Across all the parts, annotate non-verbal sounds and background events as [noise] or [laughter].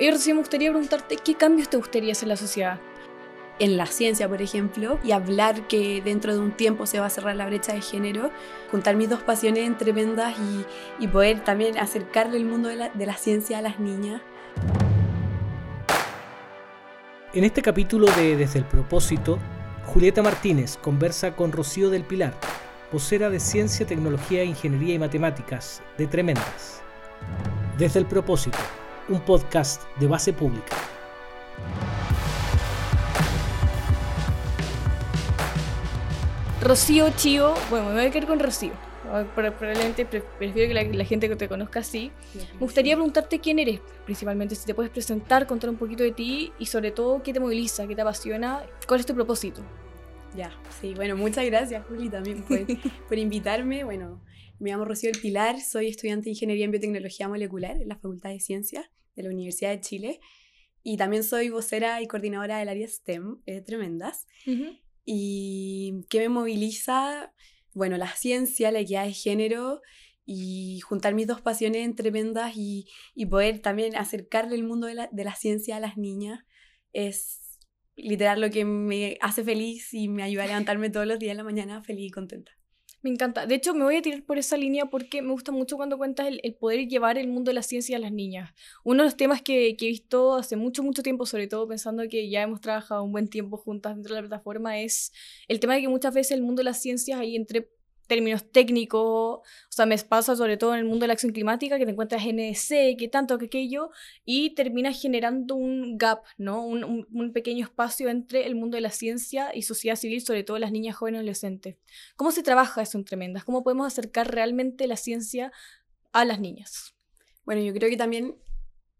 Y recién me gustaría preguntarte qué cambios te gustaría hacer en la sociedad. En la ciencia, por ejemplo, y hablar que dentro de un tiempo se va a cerrar la brecha de género, juntar mis dos pasiones tremendas y, y poder también acercarle el mundo de la, de la ciencia a las niñas. En este capítulo de Desde el propósito, Julieta Martínez conversa con Rocío del Pilar, vocera de Ciencia, Tecnología, Ingeniería y Matemáticas de Tremendas. Desde el propósito, un podcast de base pública. Rocío Chío, bueno, me voy a quedar con Rocío. Probablemente prefiero que la, gente que te conozca así. Me gustaría preguntarte quién eres, principalmente, si te puedes presentar, contar un poquito de ti y sobre todo qué te moviliza, qué te apasiona, cuál es tu propósito. Ya, sí, bueno, muchas gracias Juli también por, [laughs] por invitarme. Bueno, me llamo Rocío del Pilar, soy estudiante de Ingeniería en Biotecnología Molecular en la Facultad de Ciencias de la Universidad de Chile y también soy vocera y coordinadora del área STEM, eh, tremendas. ¿Y qué me moviliza? Bueno, la ciencia, la equidad de género y juntar mis dos pasiones en tremendas y, y poder también acercarle el mundo de la, de la ciencia a las niñas es literal lo que me hace feliz y me ayuda a levantarme todos los días en la mañana feliz y contenta. Me encanta. De hecho, me voy a tirar por esa línea porque me gusta mucho cuando cuentas el, poder llevar el mundo de la ciencia a las niñas. Uno de los temas que, que, he visto hace mucho, mucho tiempo, sobre todo pensando que ya hemos trabajado un buen tiempo juntas dentro de la plataforma, es el tema de que muchas veces el mundo de las ciencias ahí entre términos técnicos, o sea, me pasa sobre todo en el mundo de la acción climática, que te encuentras NDC, que tanto, que aquello, y terminas generando un gap, ¿no? Un, un, pequeño espacio entre el mundo de la ciencia y sociedad civil, sobre todo las niñas jóvenes y adolescentes. ¿Cómo se trabaja eso en Tremendas? ¿Cómo podemos acercar realmente la ciencia a las niñas? Bueno, yo creo que también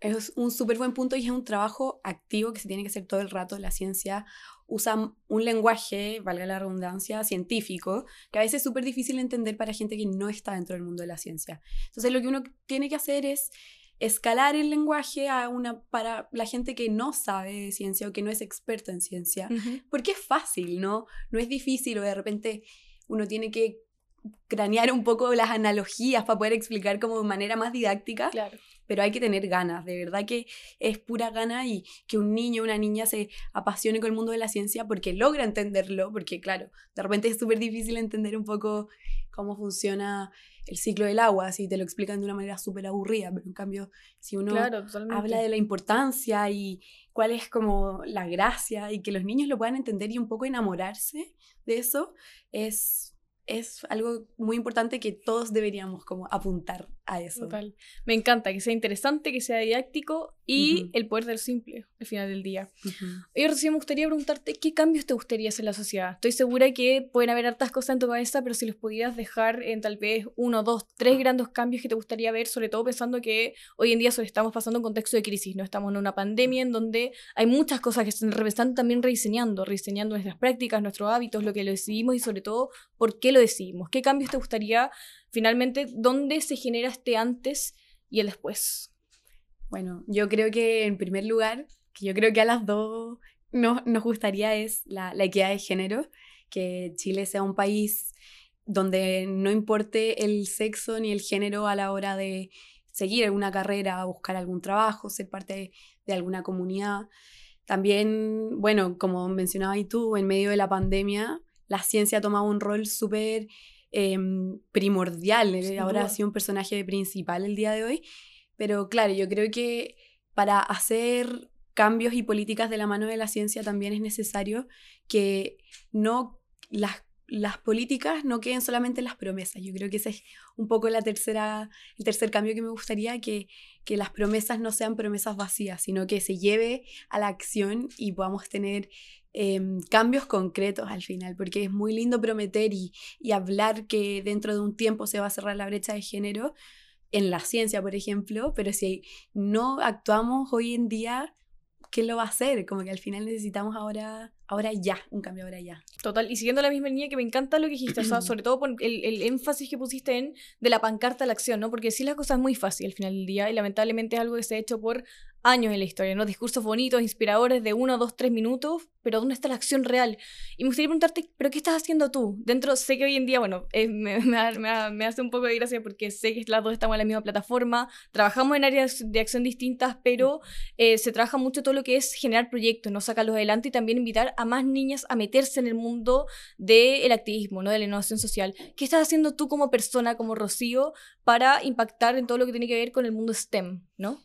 es un súper buen punto y es un trabajo activo que se tiene que hacer todo el rato. La ciencia usa un lenguaje, valga la redundancia, científico, que a veces es súper difícil de entender para gente que no está dentro del mundo de la ciencia. Entonces lo que uno tiene que hacer es escalar el lenguaje a una, para la gente que no sabe de ciencia o que no es experto en ciencia, porque es fácil, ¿no? No es difícil o de repente uno tiene que cranear un poco las analogías para poder explicar como de manera más didáctica. Claro pero hay que tener ganas, de verdad que es pura gana y que un niño una niña se apasione con el mundo de la ciencia porque logra entenderlo, porque claro, de repente es súper difícil entender un poco cómo funciona el ciclo del agua, si te lo explican de una manera súper aburrida, pero en cambio, si uno habla de la importancia y cuál es como la gracia y que los niños lo puedan entender y un poco enamorarse de eso, es es algo muy importante que todos deberíamos como apuntar a eso. Total. Me encanta que sea interesante, que sea didáctico y el poder del simple al final del día. Y recién me gustaría preguntarte qué cambios te gustaría hacer en la sociedad. Estoy segura que pueden haber hartas cosas en tu cabeza, pero si los pudieras dejar en tal vez uno, dos, tres grandes cambios que te gustaría ver, sobre todo pensando que hoy en día estamos pasando un contexto de crisis, no estamos en una pandemia en donde hay muchas cosas que se están también rediseñando, rediseñando nuestras prácticas, nuestros hábitos, lo que lo decidimos y sobre todo por qué lo decidimos. ¿Qué cambios te gustaría finalmente? ¿Dónde se genera este antes y el después? Bueno, yo creo que en primer lugar, que yo creo que a las dos nos, nos gustaría es la, la equidad de género, que Chile sea un país donde no importe el sexo ni el género a la hora de seguir alguna carrera, buscar algún trabajo, ser parte de, alguna comunidad. También, bueno, como mencionabas tú, en medio de la pandemia, la ciencia ha tomado un rol súper em, primordial. Ahora ha sido un personaje principal el día de hoy. Pero claro, yo creo que para hacer cambios y políticas de la mano de la ciencia también es necesario que no las, las políticas no queden solamente en las promesas. Yo creo que ese es un poco la tercera, el tercer cambio que me gustaría, que, que las promesas no sean promesas vacías, sino que se lleve a la acción y podamos tener em, cambios concretos al final, porque es muy lindo prometer y, y hablar que dentro de un tiempo se va a cerrar la brecha de género, en la ciencia, por ejemplo, pero si no actuamos hoy en día, ¿qué lo va a hacer? Como que al final necesitamos ahora ahora ya, un cambio ahora ya. Total, y siguiendo la misma línea que me encanta lo que dijiste, o sea, [clears throat] sobre todo por el, el, énfasis que pusiste en de la pancarta a la acción, ¿no? Porque sí las cosas es muy fácil al final del día y lamentablemente es algo que se ha hecho por años en la historia, ¿no? Discursos bonitos, inspiradores de uno, dos, tres minutos, pero ¿dónde está la acción real? Y me gustaría preguntarte, ¿pero qué estás haciendo tú? Dentro, sé que hoy en día, bueno, eh, me, [laughs] me, hace un poco de gracia porque sé que las dos estamos en la misma plataforma, trabajamos en áreas de acción distintas, pero eh, se trabaja mucho todo lo que es generar proyectos, ¿no? Sacarlos adelante y también invitar a más niñas a meterse en el mundo del activismo, ¿no? De la innovación social. ¿Qué estás haciendo tú como persona, como Rocío, para impactar en todo lo que tiene que ver con el mundo STEM, ¿no?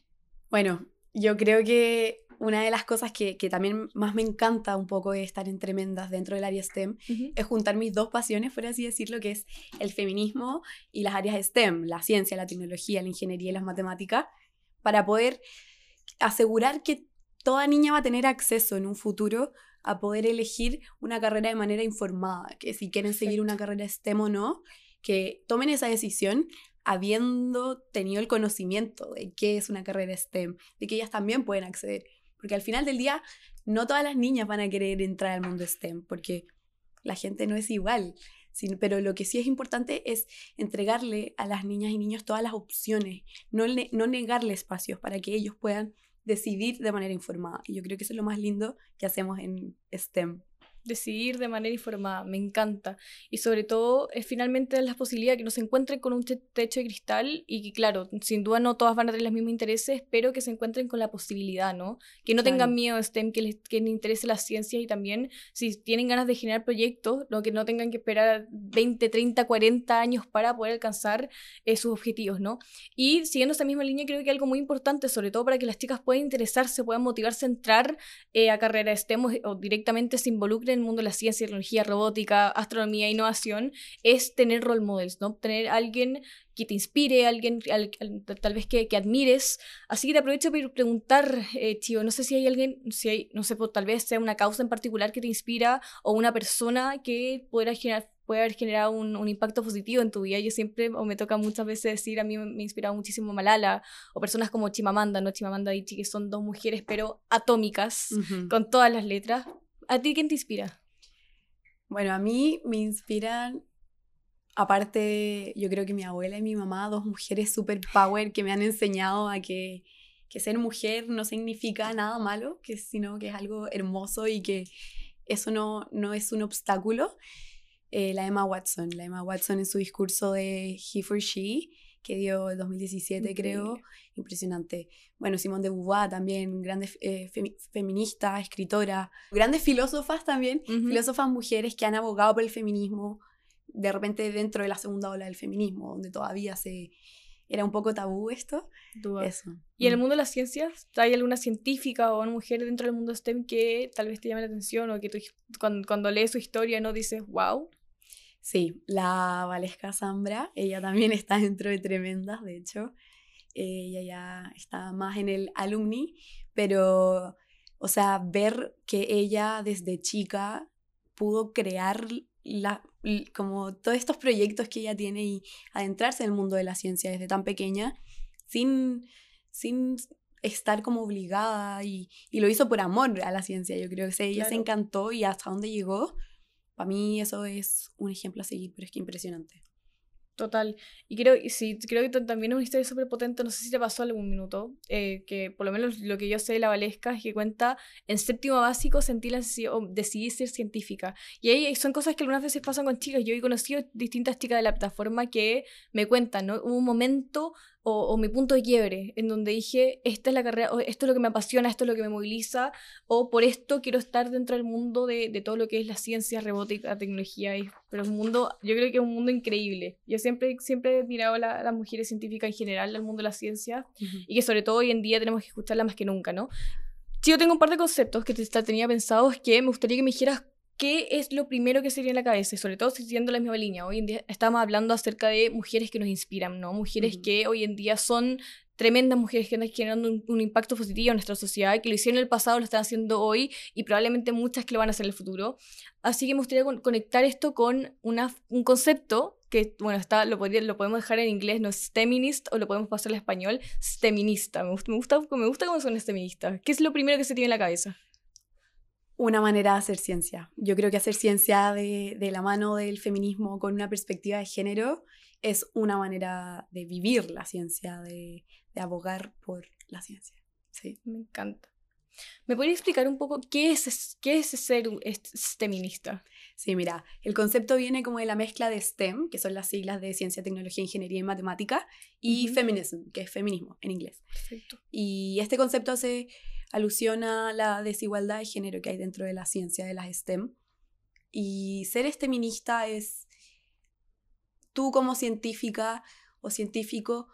Bueno, yo creo que una de las cosas que, también más me encanta un poco de estar en Tremendas dentro del área STEM es juntar mis dos pasiones, por así decirlo, que es el feminismo y las áreas STEM, la ciencia, la tecnología, la ingeniería y las matemáticas, para poder asegurar que toda niña va a tener acceso en un futuro a poder elegir una carrera de manera informada, que si quieren seguir una carrera STEM o no, que tomen esa decisión habiendo tenido el conocimiento de qué es una carrera STEM, de que ellas también pueden acceder. Porque al final del día, no todas las niñas van a querer entrar al mundo STEM, porque la gente no es igual. pero lo que sí es importante es entregarle a las niñas y niños todas las opciones, no, no negarle espacios para que ellos puedan decidir de manera informada. Y yo creo que eso es lo más lindo que hacemos en STEM decidir de manera informada, me encanta. Y sobre todo es finalmente la posibilidad que no se encuentren con un techo de cristal y que claro, sin duda no todas van a tener los mismos intereses, pero que se encuentren con la posibilidad, ¿no? Que no tengan miedo de STEM, que les, que les interese la ciencia y también si tienen ganas de generar proyectos, ¿no? que no tengan que esperar 20, 30, 40 años para poder alcanzar eh, sus objetivos, ¿no? Y siguiendo esa misma línea, creo que algo muy importante, sobre todo para que las chicas puedan interesarse, puedan motivarse a entrar eh, a carrera STEM o directamente se involucren en el mundo de la ciencia, tecnología, robótica, astronomía, innovación, es tener role models, ¿no? Tener alguien que te inspire, alguien tal vez que, que, admires. Así que te aprovecho para preguntar, eh, no sé si hay alguien, si hay, no sé, pues, tal vez sea una causa en particular que te inspira o una persona que pueda generar puede haber generado un, un, impacto positivo en tu vida. Yo siempre, o me toca muchas veces decir, a mí me, ha inspirado muchísimo Malala, o personas como Chimamanda, ¿no? Chimamanda y Ichi, que son dos mujeres, pero atómicas, con todas las letras. ¿A ti quién te inspira? Bueno, a mí me inspiran, aparte, yo creo que mi abuela y mi mamá, dos mujeres super power que me han enseñado a que, que ser mujer no significa nada malo, que, sino que es algo hermoso y que eso no, no es un obstáculo. Eh, la Emma Watson, la Emma Watson en su discurso de He for She, que dio en 2017, creo. Impresionante. Bueno, Simone de Beauvoir también, grandes eh, feminista, escritora. Grandes filósofas también, filósofas mujeres que han abogado por el feminismo, de repente dentro de la segunda ola del feminismo, donde todavía se era un poco tabú esto. Eso. ¿Y en el mm. mundo de las ciencias? ¿Hay alguna científica o una mujer dentro del mundo STEM que tal vez te llame la atención o que tú, cuando, cuando lees su historia no dices, wow? Sí, la Valesca Zambra, ella también [laughs] está dentro de Tremendas, de hecho. ella ya está más en el alumni, pero, o sea, ver que ella desde chica pudo crear la, como todos estos proyectos que ella tiene y adentrarse en el mundo de la ciencia desde tan pequeña, sin, sin estar como obligada y, y lo hizo por amor a la ciencia. Yo creo que ella se encantó y hasta dónde llegó para mí eso es un ejemplo a seguir, pero es que impresionante. Total. Y creo, sí, creo que también es una historia súper potente, no sé si te pasó algún minuto, eh, que por lo menos lo que yo sé de la Valesca es que cuenta en séptimo básico sentí la decidí ser científica. Y ahí son cosas que algunas veces pasan con chicas. Yo he conocido distintas chicas de la plataforma que me cuentan, ¿no? Hubo un momento o, mi punto de quiebre, en donde dije, esta es la carrera, esto es lo que me apasiona, esto es lo que me moviliza, o por esto quiero estar dentro del mundo de, de todo lo que es la ciencia, robótica, tecnología, y, pero es un mundo, yo creo que es un mundo increíble. Yo siempre, siempre he admirado a, las mujeres científicas en general, al mundo de la ciencia, y que sobre todo hoy en día tenemos que escucharla más que nunca, ¿no? Sí, yo tengo un par de conceptos que te, tenía pensados que me gustaría que me dijeras ¿qué es lo primero que sería en la cabeza? Y sobre todo siguiendo la misma línea. Hoy en día estamos hablando acerca de mujeres que nos inspiran, ¿no? Mujeres que hoy en día son tremendas mujeres que están generando un, impacto positivo en nuestra sociedad, que lo hicieron en el pasado, lo están haciendo hoy y probablemente muchas que lo van a hacer en el futuro. Así que me gustaría conectar esto con una, un concepto que, bueno, está, lo, podría, lo podemos dejar en inglés, no es STEMinist, o lo podemos pasar al español, STEMinista. Me gusta, me gusta, me gusta cómo son STEMinistas. ¿Qué es lo primero que se tiene en la cabeza? Una manera de hacer ciencia. Yo creo que hacer ciencia de, de, la mano del feminismo con una perspectiva de género es una manera de vivir la ciencia, de, de abogar por la ciencia. Sí. Me encanta. ¿Me podría explicar un poco qué es, qué es ser STEMinista? Sí, mira, el concepto viene como de la mezcla de STEM, que son las siglas de Ciencia, Tecnología, Ingeniería y Matemática, y Feminism, que es feminismo en inglés. Perfecto. Y este concepto hace alusión a la desigualdad de género que hay dentro de la ciencia de las STEM. Y ser STEMinista es tú como científica o científico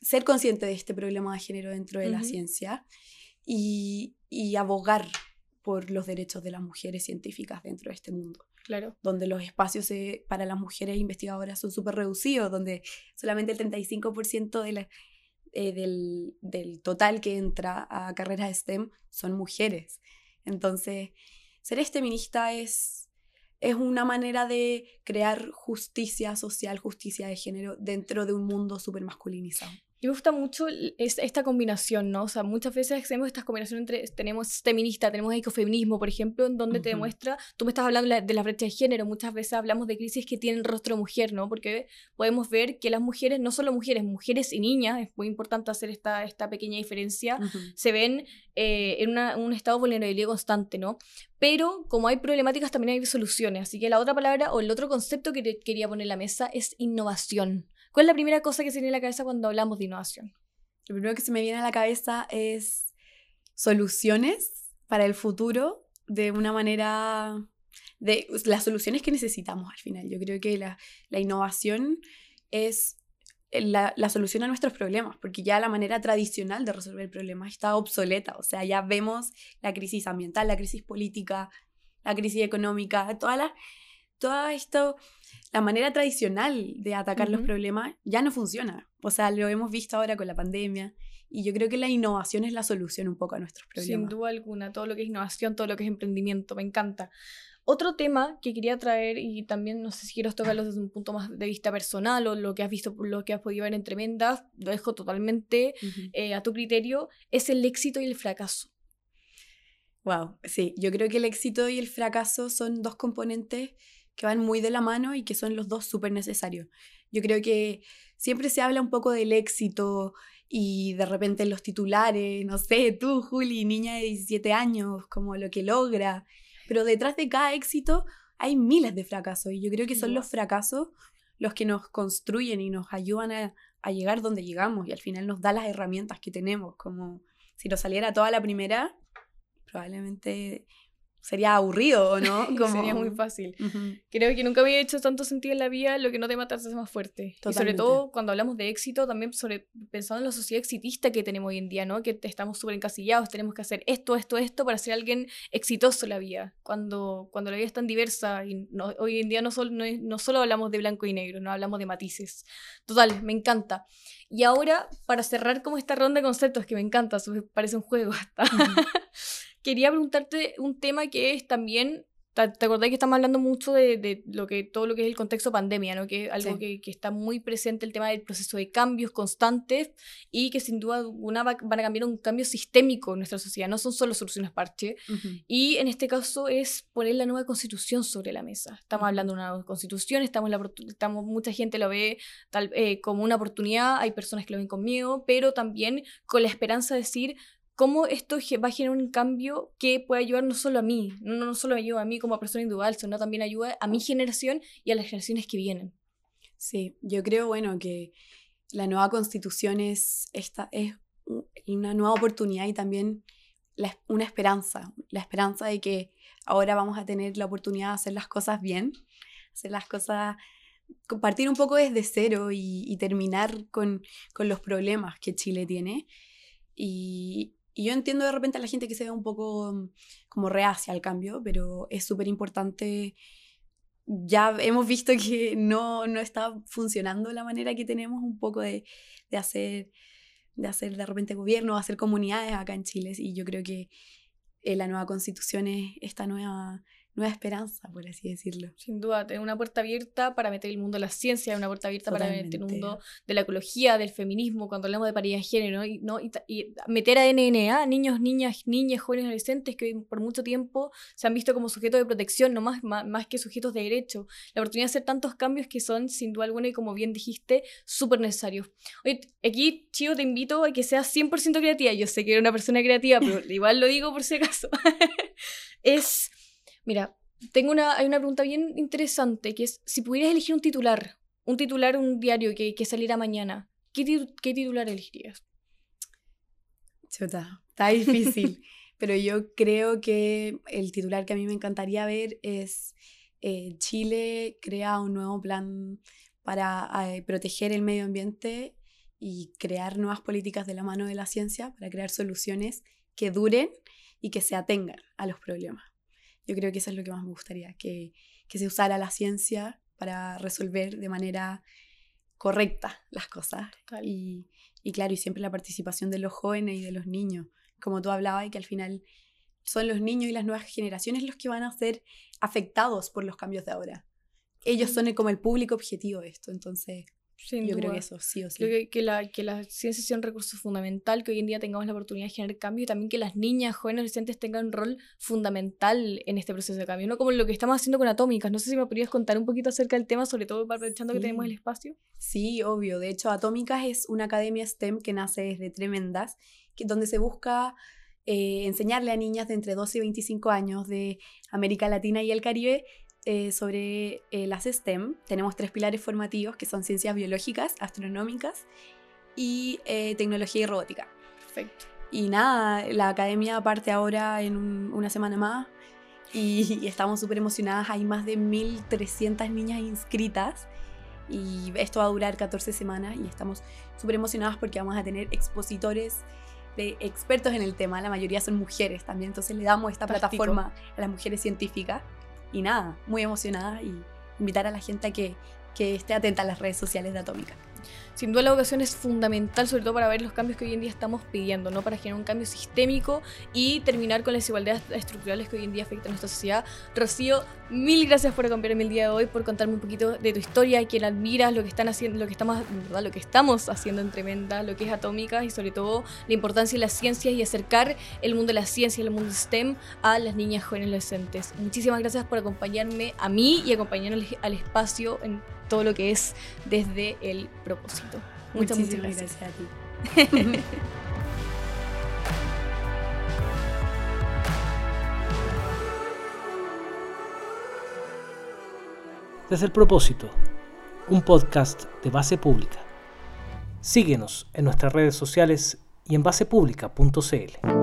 ser consciente de este problema de género dentro de la ciencia y, y abogar por los derechos de las mujeres científicas dentro de este mundo. Claro. Donde los espacios para las mujeres investigadoras son súper reducidos, donde solamente el 35% de eh, del, del, total que entra a carreras STEM son mujeres. Entonces, ser STEMinista es, es una manera de crear justicia social, justicia de género dentro de un mundo súper masculinizado. Y me gusta mucho esta combinación, ¿no? O sea, muchas veces hacemos esta combinación entre, tenemos feminista, tenemos ecofeminismo, por ejemplo, en donde te demuestra, tú me estás hablando de la brecha de género, muchas veces hablamos de crisis que tienen rostro de mujer, ¿no? Porque podemos ver que las mujeres, no solo mujeres, mujeres y niñas, es muy importante hacer esta, esta pequeña diferencia, se ven eh, en un estado de vulnerabilidad constante, ¿no? Pero como hay problemáticas, también hay soluciones. Así que la otra palabra o el otro concepto que quería poner en la mesa es innovación. ¿Cuál es la primera cosa que se viene a la cabeza cuando hablamos de innovación? Lo primero que se me viene a la cabeza es soluciones para el futuro de una manera de las soluciones que necesitamos al final. Yo creo que la, innovación es la, la, solución a nuestros problemas, porque ya la manera tradicional de resolver el problema está obsoleta. O sea, ya vemos la crisis ambiental, la crisis política, la crisis económica, todas las todo esto, la manera tradicional de atacar los problemas ya no funciona. O sea, lo hemos visto ahora con la pandemia. Y yo creo que la innovación es la solución un poco a nuestros problemas. Sin duda alguna, todo lo que es innovación, todo lo que es emprendimiento, me encanta. Otro tema que quería traer, y también no sé si quieres tocarlo desde un punto más de vista personal o lo que has visto, lo que has podido ver en Tremendas, lo dejo totalmente eh, a tu criterio, es el éxito y el fracaso. Wow, sí, yo creo que el éxito y el fracaso son dos componentes que van muy de la mano y que son los dos súper necesarios. Yo creo que siempre se habla un poco del éxito y de repente los titulares, no sé, tú, Juli, niña de 17 años, como lo que logra, pero detrás de cada éxito hay miles de fracasos y yo creo que son los fracasos los que nos construyen y nos ayudan a, a llegar donde llegamos y al final nos da las herramientas que tenemos, como si nos saliera toda la primera, probablemente sería aburrido, ¿no? [laughs] Como... sería muy fácil. Creo que nunca había hecho tanto sentido en la vida lo que no te mata te hace más fuerte. Y sobre todo cuando hablamos de éxito, también sobre, pensando en la sociedad exitista que tenemos hoy en día, ¿no? Que estamos súper encasillados, tenemos que hacer esto, esto, esto para ser alguien exitoso en la vida. Cuando, cuando la vida es tan diversa y hoy en día no solo, no, solo hablamos de blanco y negro, no hablamos de matices. Total, me encanta. Y ahora, para cerrar como esta ronda de conceptos que me encanta, parece un juego hasta [laughs] quería preguntarte un tema que es también ¿Te acordás que estamos hablando mucho de, de, lo que, todo lo que es el contexto pandemia, ¿no? que es algo que, que, está muy presente, el tema del proceso de cambios constantes y que sin duda alguna van a cambiar un cambio sistémico en nuestra sociedad, no son solo soluciones parche. Y en este caso es poner la nueva constitución sobre la mesa. Estamos hablando de una nueva constitución, estamos, la, estamos mucha gente lo ve tal, eh, como una oportunidad, hay personas que lo ven con miedo, pero también con la esperanza de decir, cómo esto va a generar un cambio que puede ayudar no solo a mí, no, no solo me ayuda a mí como persona individual, sino también ayuda a mi generación y a las generaciones que vienen. Sí, yo creo, bueno, que la nueva constitución es, esta, es una nueva oportunidad y también una esperanza, la esperanza de que ahora vamos a tener la oportunidad de hacer las cosas bien, hacer las cosas, compartir un poco desde cero y, y terminar con, con, los problemas que Chile tiene. Y, y yo entiendo de repente a la gente que se ve un poco mm, como reacia al cambio, pero es súper importante. Ya hemos visto que no, no está funcionando la manera que tenemos un poco de, de hacer de hacer de repente gobierno, hacer comunidades acá en Chile. Y yo creo que eh, la nueva constitución es esta nueva, nueva esperanza, por así decirlo. Sin duda, tener una puerta abierta para meter el mundo de la ciencia, una puerta abierta para meter el mundo de la ecología, del feminismo, cuando hablamos de paridad de género, y, ¿no? y, meter a NNA, niños, niñas, niñas, jóvenes, adolescentes, que por mucho tiempo se han visto como sujetos de protección, no más, más, que sujetos de derecho. La oportunidad de hacer tantos cambios que son, sin duda alguna, y como bien dijiste, súper necesarios. Oye, aquí, Chivo, te invito a que seas 100% creativa. Yo sé que eres una persona creativa, pero [laughs] igual lo digo por si acaso. [laughs] es Mira, tengo una, hay una pregunta bien interesante, que es, si pudieras elegir un titular, un titular, un diario que, que saliera mañana, ¿qué, ¿qué titular elegirías? Chuta, está difícil, [laughs] pero yo creo que el titular que a mí me encantaría ver es eh, Chile crea un nuevo plan para eh, proteger el medio ambiente y crear nuevas políticas de la mano de la ciencia para crear soluciones que duren y que se atengan a los problemas. Yo creo que eso es lo que más me gustaría, que, que se usara la ciencia para resolver de manera correcta las cosas. Y, y, claro, y siempre la participación de los jóvenes y de los niños, como tú hablabas, y que al final son los niños y las nuevas generaciones los que van a ser afectados por los cambios de ahora. Ellos son como el público objetivo de esto, entonces yo creo que eso, sí o sí. Creo que, la, que la ciencia sea un recurso fundamental, que hoy en día tengamos la oportunidad de generar cambio y también que las niñas, jóvenes, adolescentes tengan un rol fundamental en este proceso de cambio, no como lo que estamos haciendo con Atómicas. No sé si me podrías contar un poquito acerca del tema, sobre todo aprovechando que tenemos el espacio. Sí, obvio. De hecho, Atómicas es una academia STEM que nace desde Tremendas, que, donde se busca eh, enseñarle a niñas de entre 12 y 25 años de América Latina y el Caribe eh, sobre eh, las STEM. Tenemos tres pilares formativos que son ciencias biológicas, astronómicas y eh, tecnología y robótica. Perfecto. Y nada, la academia parte ahora en una semana más y, estamos súper emocionadas. Hay más de 1.300 niñas inscritas y esto va a durar 14 semanas y estamos súper emocionadas porque vamos a tener expositores de expertos en el tema. La mayoría son mujeres también, entonces le damos esta plataforma a las mujeres científicas y nada, muy emocionada y invitar a la gente a que, que esté atenta a las redes sociales de Atómica. Sin duda la educación es fundamental, sobre todo para ver los cambios que hoy en día estamos pidiendo, ¿no? Para generar un cambio sistémico y terminar con las desigualdades estructurales que hoy en día afectan a nuestra sociedad. Rocío, mil gracias por acompañarme el día de hoy, por contarme un poquito de tu historia, quién admiras, lo que están haciendo, lo que estamos, ¿verdad? lo que estamos haciendo en Tremenda, lo que es Atómica y sobre todo la importancia de las ciencias y acercar el mundo de la ciencia y el mundo STEM a las niñas jóvenes adolescentes. Muchísimas gracias por acompañarme a mí y acompañarnos al espacio en todo lo que es desde el propósito. Muchas, muchas gracias. a ti. [laughs] Desde el propósito, un podcast de base pública. Síguenos en nuestras redes sociales y en basepublica.cl.